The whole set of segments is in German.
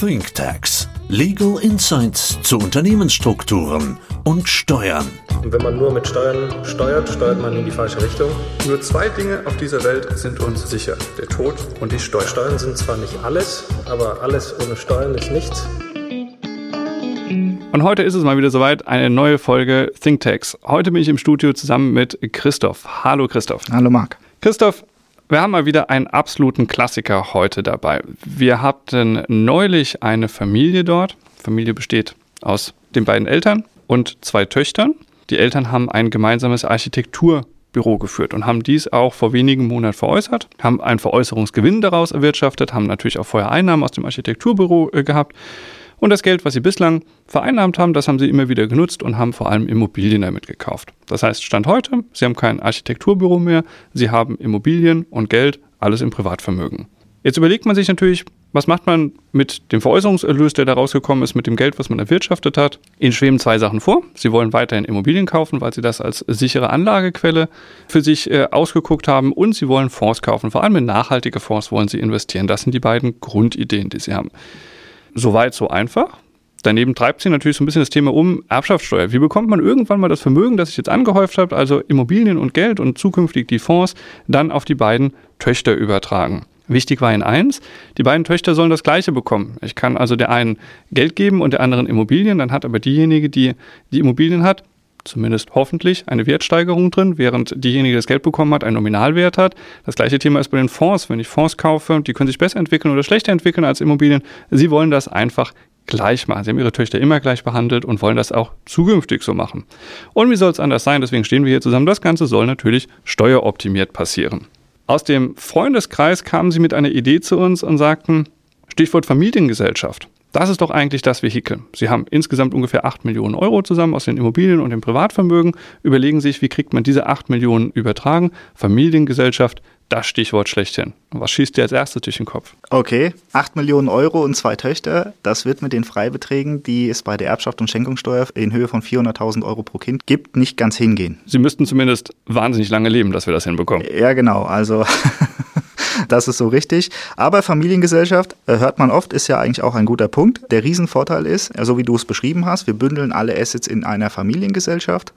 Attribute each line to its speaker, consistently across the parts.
Speaker 1: ThinkTax. Legal Insights zu Unternehmensstrukturen und Steuern.
Speaker 2: Und wenn man nur mit Steuern steuert, steuert man in die falsche Richtung. Nur zwei Dinge auf dieser Welt sind uns sicher. Der Tod und die Steuern. Steuern sind zwar nicht alles, aber alles ohne Steuern ist nichts.
Speaker 3: Und heute ist es mal wieder soweit, eine neue Folge ThinkTax. Heute bin ich im Studio zusammen mit Christoph. Hallo Christoph.
Speaker 4: Hallo Marc.
Speaker 3: Christoph, wir haben mal wieder einen absoluten Klassiker heute dabei. Wir hatten neulich eine Familie dort. Familie besteht aus den beiden Eltern und zwei Töchtern. Die Eltern haben ein gemeinsames Architekturbüro geführt und haben dies auch vor wenigen Monaten veräußert, haben einen Veräußerungsgewinn daraus erwirtschaftet, haben natürlich auch vorher Einnahmen aus dem Architekturbüro äh, gehabt und das Geld, was sie bislang vereinnahmt haben, das haben sie immer wieder genutzt und haben vor allem Immobilien damit gekauft. Das heißt, Stand heute, sie haben kein Architekturbüro mehr, sie haben Immobilien und Geld, alles im Privatvermögen. Jetzt überlegt man sich natürlich, was macht man mit dem Veräußerungserlös, der da rausgekommen ist, mit dem Geld, was man erwirtschaftet hat? Ihnen schweben zwei Sachen vor. Sie wollen weiterhin Immobilien kaufen, weil Sie das als sichere Anlagequelle für sich äh, ausgeguckt haben. Und Sie wollen Fonds kaufen. Vor allem in nachhaltige Fonds wollen Sie investieren. Das sind die beiden Grundideen, die Sie haben. Soweit, so einfach. Daneben treibt sie natürlich so ein bisschen das Thema um Erbschaftssteuer. Wie bekommt man irgendwann mal das Vermögen, das sich jetzt angehäuft hat, also Immobilien und Geld und zukünftig die Fonds, dann auf die beiden Töchter übertragen? Wichtig war in eins, die beiden Töchter sollen das Gleiche bekommen. Ich kann also der einen Geld geben und der anderen Immobilien, dann hat aber diejenige, die die Immobilien hat, zumindest hoffentlich eine Wertsteigerung drin, während diejenige, die das Geld bekommen hat, einen Nominalwert hat. Das gleiche Thema ist bei den Fonds. Wenn ich Fonds kaufe, die können sich besser entwickeln oder schlechter entwickeln als Immobilien. Sie wollen das einfach gleich machen. Sie haben ihre Töchter immer gleich behandelt und wollen das auch zukünftig so machen. Und wie soll es anders sein? Deswegen stehen wir hier zusammen. Das Ganze soll natürlich steueroptimiert passieren. Aus dem Freundeskreis kamen sie mit einer Idee zu uns und sagten, Stichwort Familiengesellschaft. Das ist doch eigentlich das Vehikel. Sie haben insgesamt ungefähr 8 Millionen Euro zusammen aus den Immobilien und dem Privatvermögen, überlegen sich, wie kriegt man diese 8 Millionen übertragen. Familiengesellschaft, das Stichwort schlechthin. Was schießt dir als erstes durch den Kopf?
Speaker 4: Okay, 8 Millionen Euro und zwei Töchter, das wird mit den Freibeträgen, die es bei der Erbschaft und Schenkungssteuer in Höhe von 400.000 Euro pro Kind gibt, nicht ganz hingehen.
Speaker 3: Sie müssten zumindest wahnsinnig lange leben, dass wir das hinbekommen.
Speaker 4: Ja, genau. Also Das ist so richtig. Aber Familiengesellschaft, äh, hört man oft, ist ja eigentlich auch ein guter Punkt. Der Riesenvorteil ist, so wie du es beschrieben hast, wir bündeln alle Assets in einer Familiengesellschaft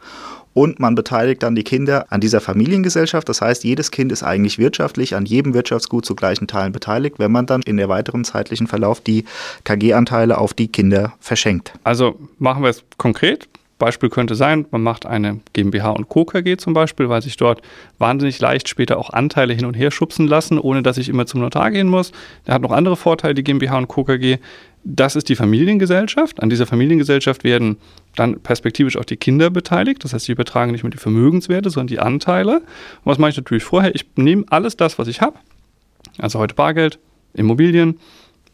Speaker 4: und man beteiligt dann die Kinder an dieser Familiengesellschaft. Das heißt, jedes Kind ist eigentlich wirtschaftlich an jedem Wirtschaftsgut zu gleichen Teilen beteiligt, wenn man dann in der weiteren zeitlichen Verlauf die KG-Anteile auf die Kinder verschenkt.
Speaker 3: Also machen wir es konkret. Beispiel könnte sein, man macht eine GmbH und Co. KG zum Beispiel, weil sich dort wahnsinnig leicht später auch Anteile hin und her schubsen lassen, ohne dass ich immer zum Notar gehen muss. Der hat noch andere Vorteile, die GmbH und Co. KG. Das ist die Familiengesellschaft. An dieser Familiengesellschaft werden dann perspektivisch auch die Kinder beteiligt. Das heißt, sie übertragen nicht mehr die Vermögenswerte, sondern die Anteile. Und was mache ich natürlich vorher? Ich nehme alles das, was ich habe, also heute Bargeld, Immobilien,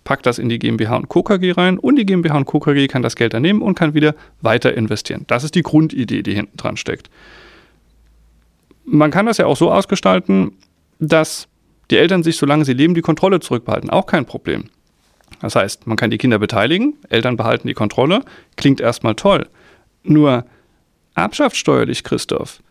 Speaker 3: packt das in die GmbH und Co. KG rein und die GmbH und Co. KG kann das Geld dann nehmen und kann wieder weiter investieren. Das ist die Grundidee, die hinten dran steckt. Man kann das ja auch so ausgestalten, dass die Eltern sich, solange sie leben, die Kontrolle zurückbehalten. Auch kein Problem. Das heißt, man kann die Kinder beteiligen, Eltern behalten die Kontrolle. Klingt erstmal toll. Nur erbschaftssteuerlich, Christoph,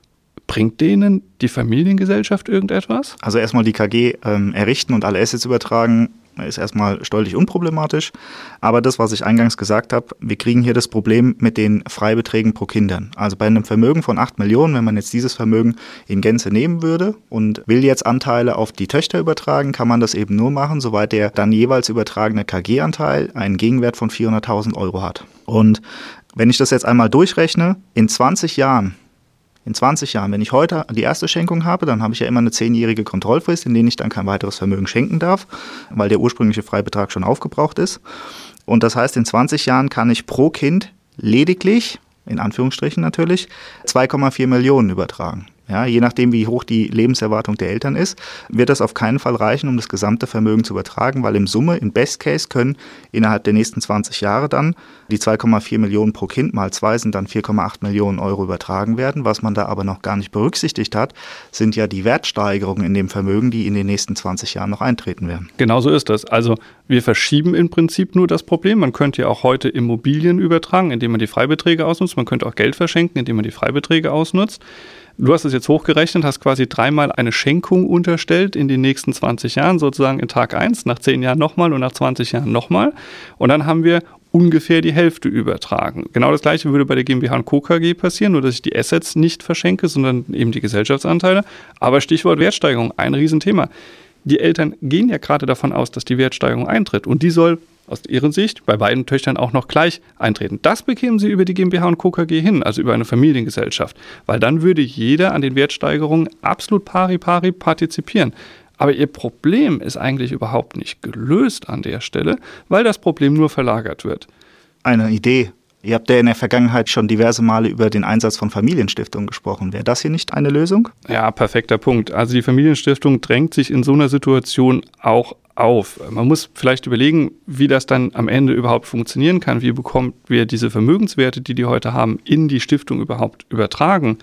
Speaker 3: bringt denen die Familiengesellschaft irgendetwas?
Speaker 4: Also erstmal die KG ähm, errichten und alle Assets übertragen, ist erstmal steuerlich unproblematisch. Aber das, was ich eingangs gesagt habe, wir kriegen hier das Problem mit den Freibeträgen pro Kindern. Also bei einem Vermögen von 8 Millionen, wenn man jetzt dieses Vermögen in Gänze nehmen würde und will jetzt Anteile auf die Töchter übertragen, kann man das eben nur machen, soweit der dann jeweils übertragene KG-Anteil einen Gegenwert von 400.000 Euro hat. Und wenn ich das jetzt einmal durchrechne, in 20 Jahren in 20 Jahren, wenn ich heute die erste Schenkung habe, dann habe ich ja immer eine zehnjährige Kontrollfrist, in der ich dann kein weiteres Vermögen schenken darf, weil der ursprüngliche Freibetrag schon aufgebraucht ist. Und das heißt, in 20 Jahren kann ich pro Kind lediglich, in Anführungsstrichen natürlich, 2,4 Millionen übertragen. Ja, je nachdem, wie hoch die Lebenserwartung der Eltern ist, wird das auf keinen Fall reichen, um das gesamte Vermögen zu übertragen, weil im Summe, im Best Case, können innerhalb der nächsten 20 Jahre dann die 2,4 Millionen pro Kind mal zwei sind dann 4,8 Millionen Euro übertragen werden. Was man da aber noch gar nicht berücksichtigt hat, sind ja die Wertsteigerungen in dem Vermögen, die in den nächsten 20 Jahren noch eintreten werden.
Speaker 3: Genau so ist das. Also wir verschieben im Prinzip nur das Problem. Man könnte ja auch heute Immobilien übertragen, indem man die Freibeträge ausnutzt. Man könnte auch Geld verschenken, indem man die Freibeträge ausnutzt. Du hast es jetzt hochgerechnet, hast quasi dreimal eine Schenkung unterstellt in den nächsten 20 Jahren, sozusagen in Tag 1, nach 10 Jahren nochmal und nach 20 Jahren nochmal. Und dann haben wir ungefähr die Hälfte übertragen. Genau das gleiche würde bei der GmbH und Co. KG passieren, nur dass ich die Assets nicht verschenke, sondern eben die Gesellschaftsanteile. Aber Stichwort Wertsteigerung, ein Riesenthema. Die Eltern gehen ja gerade davon aus, dass die Wertsteigerung eintritt und die soll aus Ihrer Sicht bei beiden Töchtern auch noch gleich eintreten. Das bekämen Sie über die GmbH und Co. KG hin, also über eine Familiengesellschaft, weil dann würde jeder an den Wertsteigerungen absolut pari pari partizipieren. Aber Ihr Problem ist eigentlich überhaupt nicht gelöst an der Stelle, weil das Problem nur verlagert wird.
Speaker 4: Eine Idee. Ihr habt ja in der Vergangenheit schon diverse Male über den Einsatz von Familienstiftungen gesprochen. Wäre das hier nicht eine Lösung?
Speaker 3: Ja, perfekter Punkt. Also die Familienstiftung drängt sich in so einer Situation auch auf. Man muss vielleicht überlegen, wie das dann am Ende überhaupt funktionieren kann. Wie bekommt wir diese Vermögenswerte, die die heute haben, in die Stiftung überhaupt übertragen?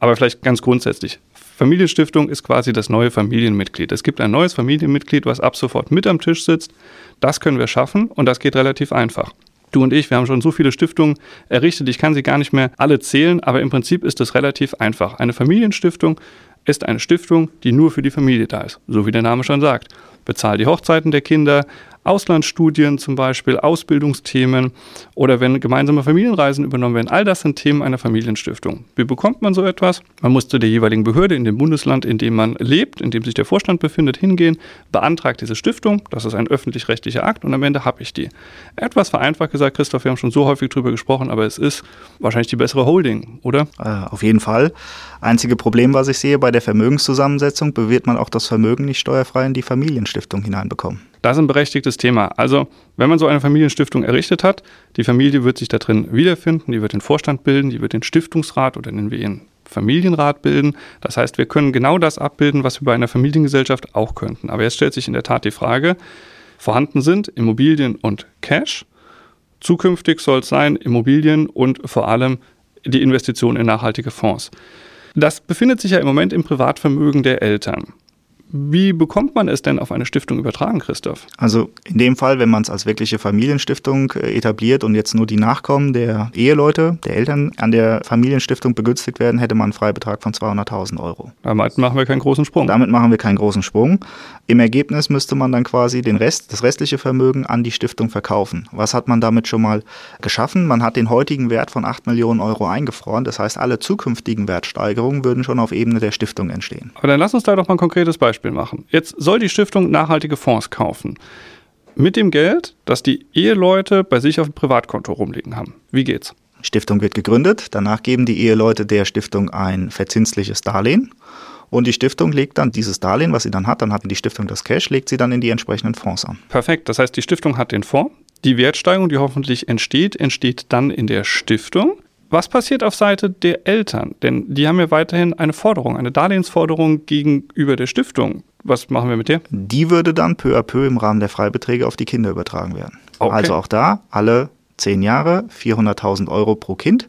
Speaker 3: Aber vielleicht ganz grundsätzlich. Familienstiftung ist quasi das neue Familienmitglied. Es gibt ein neues Familienmitglied, was ab sofort mit am Tisch sitzt. Das können wir schaffen und das geht relativ einfach. Du und ich, wir haben schon so viele Stiftungen errichtet, ich kann sie gar nicht mehr alle zählen, aber im Prinzip ist es relativ einfach. Eine Familienstiftung ist eine Stiftung, die nur für die Familie da ist, so wie der Name schon sagt. Bezahlt die Hochzeiten der Kinder, Auslandsstudien zum Beispiel, Ausbildungsthemen oder wenn gemeinsame Familienreisen übernommen werden. All das sind Themen einer Familienstiftung. Wie bekommt man so etwas? Man muss zu der jeweiligen Behörde in dem Bundesland, in dem man lebt, in dem sich der Vorstand befindet, hingehen, beantragt diese Stiftung. Das ist ein öffentlich-rechtlicher Akt und am Ende habe ich die. Etwas vereinfacht gesagt, Christoph, wir haben schon so häufig drüber gesprochen, aber es ist wahrscheinlich die bessere Holding, oder?
Speaker 4: Äh, auf jeden Fall. Einzige Problem, was ich sehe, bei der Vermögenszusammensetzung bewirkt man auch das Vermögen nicht steuerfrei in die Familienstiftung hineinbekommen.
Speaker 3: Das ist ein berechtigtes Thema. Also, wenn man so eine Familienstiftung errichtet hat, die Familie wird sich da drin wiederfinden, die wird den Vorstand bilden, die wird den Stiftungsrat oder nennen wir ihn Familienrat bilden. Das heißt, wir können genau das abbilden, was wir bei einer Familiengesellschaft auch könnten. Aber jetzt stellt sich in der Tat die Frage, vorhanden sind Immobilien und Cash. Zukünftig soll es sein Immobilien und vor allem die Investition in nachhaltige Fonds. Das befindet sich ja im Moment im Privatvermögen der Eltern. Wie bekommt man es denn auf eine Stiftung übertragen, Christoph?
Speaker 4: Also in dem Fall, wenn man es als wirkliche Familienstiftung äh, etabliert und jetzt nur die Nachkommen der Eheleute, der Eltern an der Familienstiftung begünstigt werden, hätte man einen Freibetrag von 200.000 Euro.
Speaker 3: Damit machen wir keinen großen Sprung.
Speaker 4: Damit machen wir keinen großen Sprung. Im Ergebnis müsste man dann quasi den Rest, das restliche Vermögen an die Stiftung verkaufen. Was hat man damit schon mal geschaffen? Man hat den heutigen Wert von 8 Millionen Euro eingefroren. Das heißt, alle zukünftigen Wertsteigerungen würden schon auf Ebene der Stiftung entstehen.
Speaker 3: Aber dann lass uns da doch mal ein konkretes Beispiel Beispiel machen. Jetzt soll die Stiftung nachhaltige Fonds kaufen. Mit dem Geld, das die Eheleute bei sich auf dem Privatkonto rumliegen haben. Wie geht's?
Speaker 4: Stiftung wird gegründet. Danach geben die Eheleute der Stiftung ein verzinsliches Darlehen. Und die Stiftung legt dann dieses Darlehen, was sie dann hat, dann hat die Stiftung das Cash, legt sie dann in die entsprechenden Fonds an.
Speaker 3: Perfekt. Das heißt, die Stiftung hat den Fonds. Die Wertsteigerung, die hoffentlich entsteht, entsteht dann in der Stiftung. Was passiert auf Seite der Eltern? Denn die haben ja weiterhin eine Forderung, eine Darlehensforderung gegenüber der Stiftung. Was machen wir mit der?
Speaker 4: Die würde dann peu à peu im Rahmen der Freibeträge auf die Kinder übertragen werden.
Speaker 3: Okay.
Speaker 4: Also auch da alle zehn Jahre 400.000 Euro pro Kind.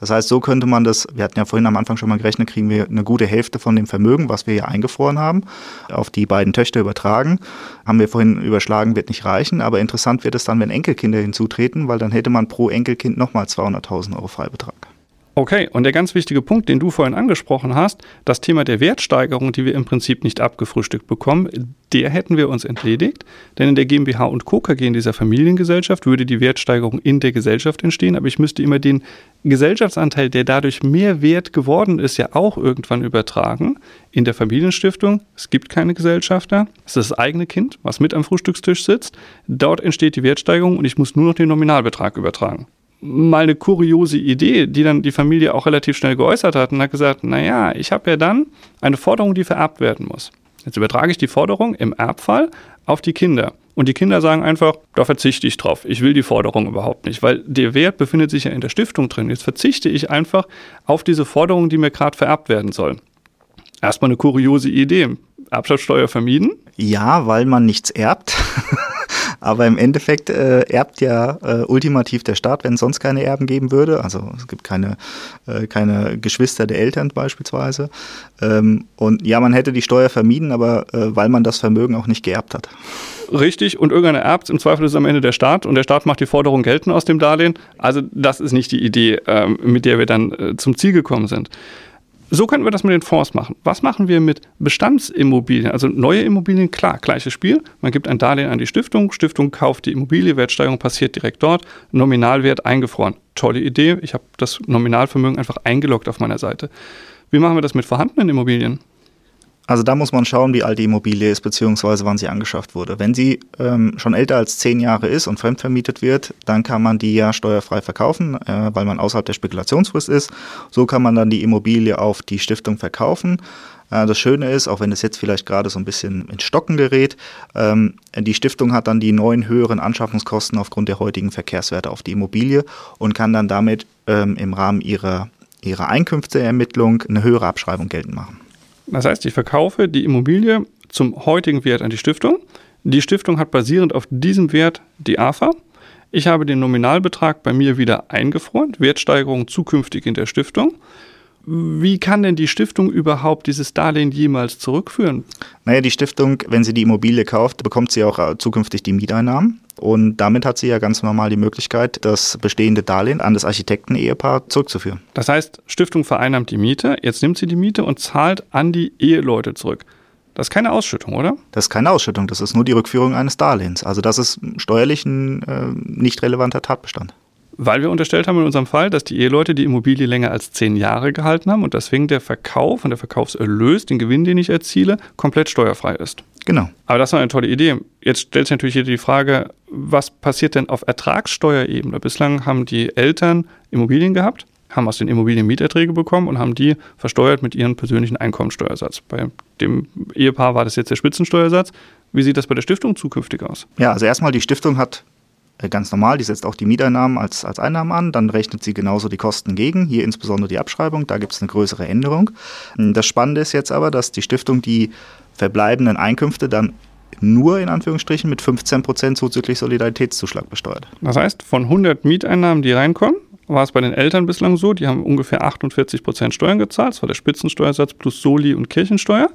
Speaker 4: Das heißt, so könnte man das, wir hatten ja vorhin am Anfang schon mal gerechnet, kriegen wir eine gute Hälfte von dem Vermögen, was wir hier eingefroren haben, auf die beiden Töchter übertragen. Haben wir vorhin überschlagen, wird nicht reichen, aber interessant wird es dann, wenn Enkelkinder hinzutreten, weil dann hätte man pro Enkelkind nochmal 200.000 Euro Freibetrag.
Speaker 3: Okay, und der ganz wichtige Punkt, den du vorhin angesprochen hast, das Thema der Wertsteigerung, die wir im Prinzip nicht abgefrühstückt bekommen, der hätten wir uns entledigt. Denn in der GmbH und Co. KG in dieser Familiengesellschaft würde die Wertsteigerung in der Gesellschaft entstehen, aber ich müsste immer den Gesellschaftsanteil, der dadurch mehr wert geworden ist, ja auch irgendwann übertragen in der Familienstiftung. Es gibt keine Gesellschafter, es ist das eigene Kind, was mit am Frühstückstisch sitzt. Dort entsteht die Wertsteigerung und ich muss nur noch den Nominalbetrag übertragen mal eine kuriose Idee, die dann die Familie auch relativ schnell geäußert hat und hat gesagt, naja, ich habe ja dann eine Forderung, die vererbt werden muss. Jetzt übertrage ich die Forderung im Erbfall auf die Kinder. Und die Kinder sagen einfach, da verzichte ich drauf. Ich will die Forderung überhaupt nicht, weil der Wert befindet sich ja in der Stiftung drin. Jetzt verzichte ich einfach auf diese Forderung, die mir gerade vererbt werden soll. Erstmal eine kuriose Idee. Erbschaftssteuer vermieden?
Speaker 4: Ja, weil man nichts erbt. Aber im Endeffekt äh, erbt ja äh, ultimativ der Staat, wenn es sonst keine Erben geben würde. Also es gibt keine, äh, keine Geschwister der Eltern beispielsweise. Ähm, und ja, man hätte die Steuer vermieden, aber äh, weil man das Vermögen auch nicht geerbt hat.
Speaker 3: Richtig, und irgendeiner erbt, im Zweifel ist es am Ende der Staat und der Staat macht die Forderung geltend aus dem Darlehen. Also das ist nicht die Idee, ähm, mit der wir dann äh, zum Ziel gekommen sind So könnten wir das mit den Fonds machen. Was machen wir mit Bestandsimmobilien? Also neue Immobilien, klar, gleiches Spiel. Man gibt ein Darlehen an die Stiftung, Stiftung kauft die Immobilie, Wertsteigerung passiert direkt dort, Nominalwert eingefroren. Tolle Idee. Ich habe das Nominalvermögen einfach eingeloggt auf meiner Seite. Wie machen wir das mit vorhandenen Immobilien?
Speaker 4: Also da muss man schauen, wie alt die Immobilie ist, beziehungsweise wann sie angeschafft wurde. Wenn sie ähm, schon älter als zehn Jahre ist und fremdvermietet wird, dann kann man die ja steuerfrei verkaufen, äh, weil man außerhalb der Spekulationsfrist ist. So kann man dann die Immobilie auf die Stiftung verkaufen. Äh, das Schöne ist, auch wenn es jetzt vielleicht gerade so ein bisschen ins Stocken gerät, ähm, die Stiftung hat dann die neuen höheren Anschaffungskosten aufgrund der heutigen Verkehrswerte auf die Immobilie und kann dann damit ähm, im Rahmen ihrer, ihrer Einkünfteermittlung eine höhere Abschreibung geltend machen.
Speaker 3: Das heißt, ich verkaufe die Immobilie zum heutigen Wert an die Stiftung. Die Stiftung hat basierend auf diesem Wert die AFA. Ich habe den Nominalbetrag bei mir wieder eingefroren, Wertsteigerung zukünftig in der Stiftung. Wie kann denn die Stiftung überhaupt dieses Darlehen jemals zurückführen?
Speaker 4: Naja, die Stiftung, wenn sie die Immobilie kauft, bekommt sie auch äh, zukünftig die Mieteinnahmen. Und damit hat sie ja ganz normal die Möglichkeit, das bestehende Darlehen an das Architekten-Ehepaar zurückzuführen.
Speaker 3: Das heißt, Stiftung vereinnahmt die Miete, jetzt nimmt sie die Miete und zahlt an die Eheleute zurück. Das ist keine Ausschüttung, oder?
Speaker 4: Das ist keine Ausschüttung, das ist nur die Rückführung eines Darlehens. Also das ist steuerlich ein äh, nicht relevanter Tatbestand.
Speaker 3: Weil wir unterstellt haben in unserem Fall, dass die Eheleute die Immobilie länger als zehn Jahre gehalten haben und deswegen der Verkauf und der Verkaufserlös, den Gewinn, den ich erziele, komplett steuerfrei ist.
Speaker 4: Genau.
Speaker 3: Aber das war eine tolle Idee. Jetzt stellt sich natürlich hier die Frage, was passiert denn auf Ertragssteuerebene? Bislang haben die Eltern Immobilien gehabt, haben aus den Immobilien Mieterträge bekommen und haben die versteuert mit ihrem persönlichen Einkommensteuersatz. Bei dem Ehepaar war das jetzt der Spitzensteuersatz. Wie sieht das bei der Stiftung zukünftig aus?
Speaker 4: Ja, also erstmal die Stiftung hat ganz normal, die setzt auch die Mieteinnahmen als, als Einnahmen an, dann rechnet sie genauso die Kosten gegen, hier insbesondere die Abschreibung, da gibt es eine größere Änderung. Das Spannende ist jetzt aber, dass die Stiftung die verbleibenden Einkünfte dann nur in Anführungsstrichen mit 15% zuzüglich Solidaritätszuschlag besteuert.
Speaker 3: Das heißt, von 100 Mieteinnahmen, die reinkommen, war es bei den Eltern bislang so, die haben ungefähr 48% Steuern gezahlt, das war der Spitzensteuersatz plus Soli und Kirchensteuer.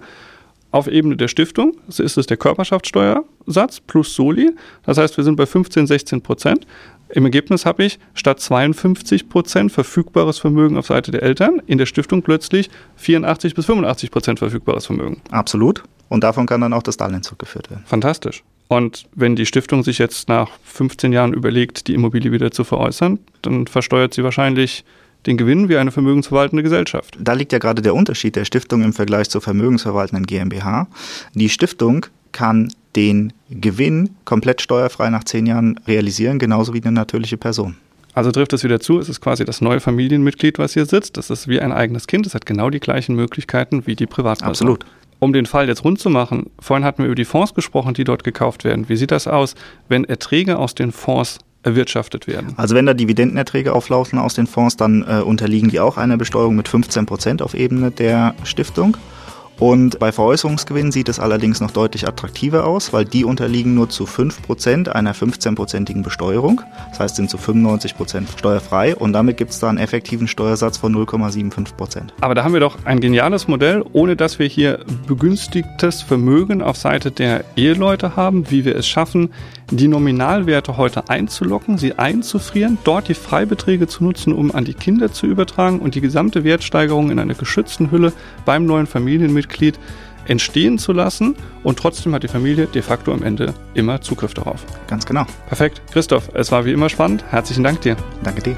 Speaker 3: Auf Ebene der Stiftung ist es der Körperschaftssteuersatz plus Soli. Das heißt, wir sind bei 15, 16 Prozent. Im Ergebnis habe ich statt 52 Prozent verfügbares Vermögen auf Seite der Eltern in der Stiftung plötzlich 84 bis 85 Prozent verfügbares Vermögen.
Speaker 4: Absolut. Und davon kann dann auch das Darlehen zurückgeführt werden.
Speaker 3: Fantastisch. Und wenn die Stiftung sich jetzt nach 15 Jahren überlegt, die Immobilie wieder zu veräußern, dann versteuert sie wahrscheinlich den Gewinn wie eine vermögensverwaltende Gesellschaft.
Speaker 4: Da liegt ja gerade der Unterschied der Stiftung im Vergleich zur vermögensverwaltenden GmbH. Die Stiftung kann den Gewinn komplett steuerfrei nach zehn Jahren realisieren, genauso wie eine natürliche Person.
Speaker 3: Also trifft es wieder zu, es ist quasi das neue Familienmitglied, was hier sitzt. Das ist wie ein eigenes Kind, es hat genau die gleichen Möglichkeiten wie die Privatperson.
Speaker 4: Absolut.
Speaker 3: Um den Fall jetzt rund zu machen, vorhin hatten wir über die Fonds gesprochen, die dort gekauft werden. Wie sieht das aus, wenn Erträge aus den Fonds erwirtschaftet werden.
Speaker 4: Also wenn da Dividendenerträge auflaufen aus den Fonds, dann äh, unterliegen die auch einer Besteuerung mit 15 Prozent auf Ebene der Stiftung. Und bei Veräußerungsgewinnen sieht es allerdings noch deutlich attraktiver aus, weil die unterliegen nur zu 5% einer 15%igen Besteuerung. Das heißt, sind zu 95% steuerfrei und damit gibt es da einen effektiven Steuersatz von 0,75%.
Speaker 3: Aber da haben wir doch ein geniales Modell, ohne dass wir hier begünstigtes Vermögen auf Seite der Eheleute haben, wie wir es schaffen, die Nominalwerte heute einzulocken, sie einzufrieren, dort die Freibeträge zu nutzen, um an die Kinder zu übertragen und die gesamte Wertsteigerung in einer geschützten Hülle beim neuen Familienmitglied entstehen zu lassen und trotzdem hat die Familie de facto am Ende immer Zugriff darauf.
Speaker 4: Ganz genau.
Speaker 3: Perfekt. Christoph, es war wie immer spannend. Herzlichen Dank dir.
Speaker 4: Danke dir.